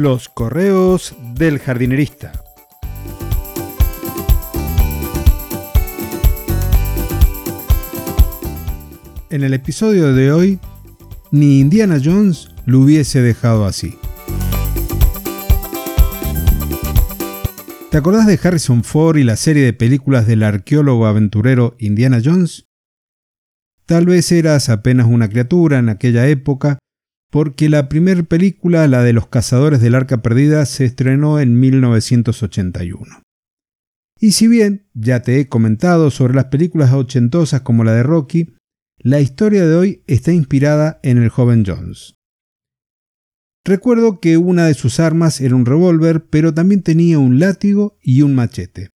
Los correos del jardinerista. En el episodio de hoy, ni Indiana Jones lo hubiese dejado así. ¿Te acordás de Harrison Ford y la serie de películas del arqueólogo aventurero Indiana Jones? Tal vez eras apenas una criatura en aquella época, porque la primera película, la de los cazadores del arca perdida, se estrenó en 1981. Y si bien ya te he comentado sobre las películas ochentosas como la de Rocky, la historia de hoy está inspirada en el joven Jones. Recuerdo que una de sus armas era un revólver, pero también tenía un látigo y un machete.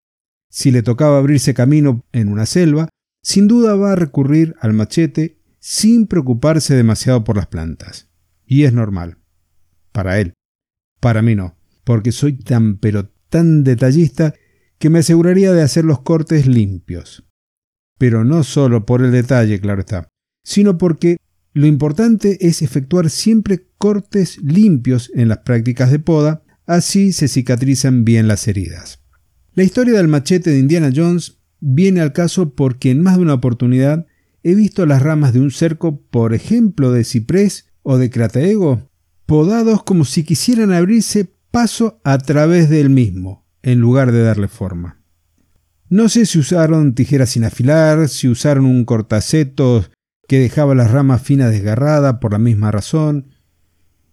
Si le tocaba abrirse camino en una selva, sin duda va a recurrir al machete sin preocuparse demasiado por las plantas. Y es normal. Para él. Para mí no, porque soy tan pero tan detallista que me aseguraría de hacer los cortes limpios. Pero no solo por el detalle, claro está, sino porque lo importante es efectuar siempre cortes limpios en las prácticas de poda, así se cicatrizan bien las heridas. La historia del machete de Indiana Jones viene al caso porque en más de una oportunidad he visto las ramas de un cerco, por ejemplo de ciprés o de crataego, podados como si quisieran abrirse paso a través del mismo, en lugar de darle forma. No sé si usaron tijeras sin afilar, si usaron un cortaceto que dejaba las ramas finas desgarradas por la misma razón,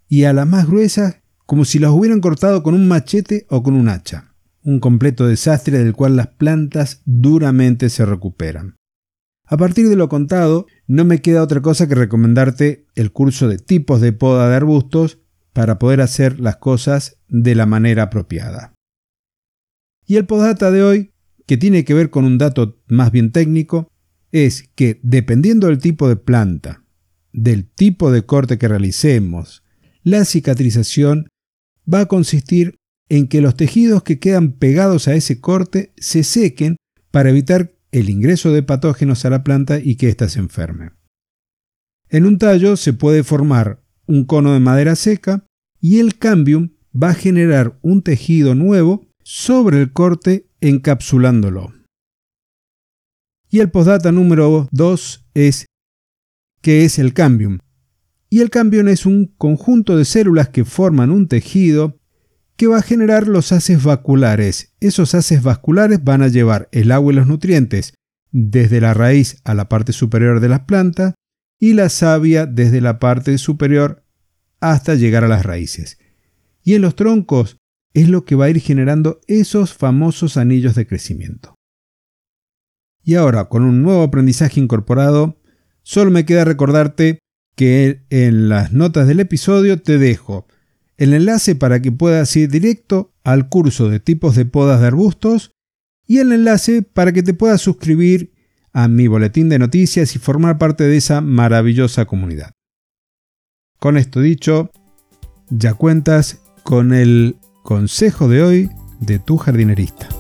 y a las más gruesas como si las hubieran cortado con un machete o con un hacha, un completo desastre del cual las plantas duramente se recuperan. A partir de lo contado, no me queda otra cosa que recomendarte el curso de tipos de poda de arbustos para poder hacer las cosas de la manera apropiada. Y el podata de hoy, que tiene que ver con un dato más bien técnico, es que dependiendo del tipo de planta, del tipo de corte que realicemos, la cicatrización va a consistir en que los tejidos que quedan pegados a ese corte se sequen para evitar el ingreso de patógenos a la planta y que ésta se enferme. En un tallo se puede formar un cono de madera seca y el cambium va a generar un tejido nuevo sobre el corte encapsulándolo. Y el postdata número 2 es ¿qué es el cambium? Y el cambium es un conjunto de células que forman un tejido que va a generar los haces vasculares. Esos haces vasculares van a llevar el agua y los nutrientes desde la raíz a la parte superior de las plantas y la savia desde la parte superior hasta llegar a las raíces. Y en los troncos es lo que va a ir generando esos famosos anillos de crecimiento. Y ahora, con un nuevo aprendizaje incorporado, solo me queda recordarte que en las notas del episodio te dejo el enlace para que puedas ir directo al curso de tipos de podas de arbustos y el enlace para que te puedas suscribir a mi boletín de noticias y formar parte de esa maravillosa comunidad. Con esto dicho, ya cuentas con el consejo de hoy de tu jardinerista.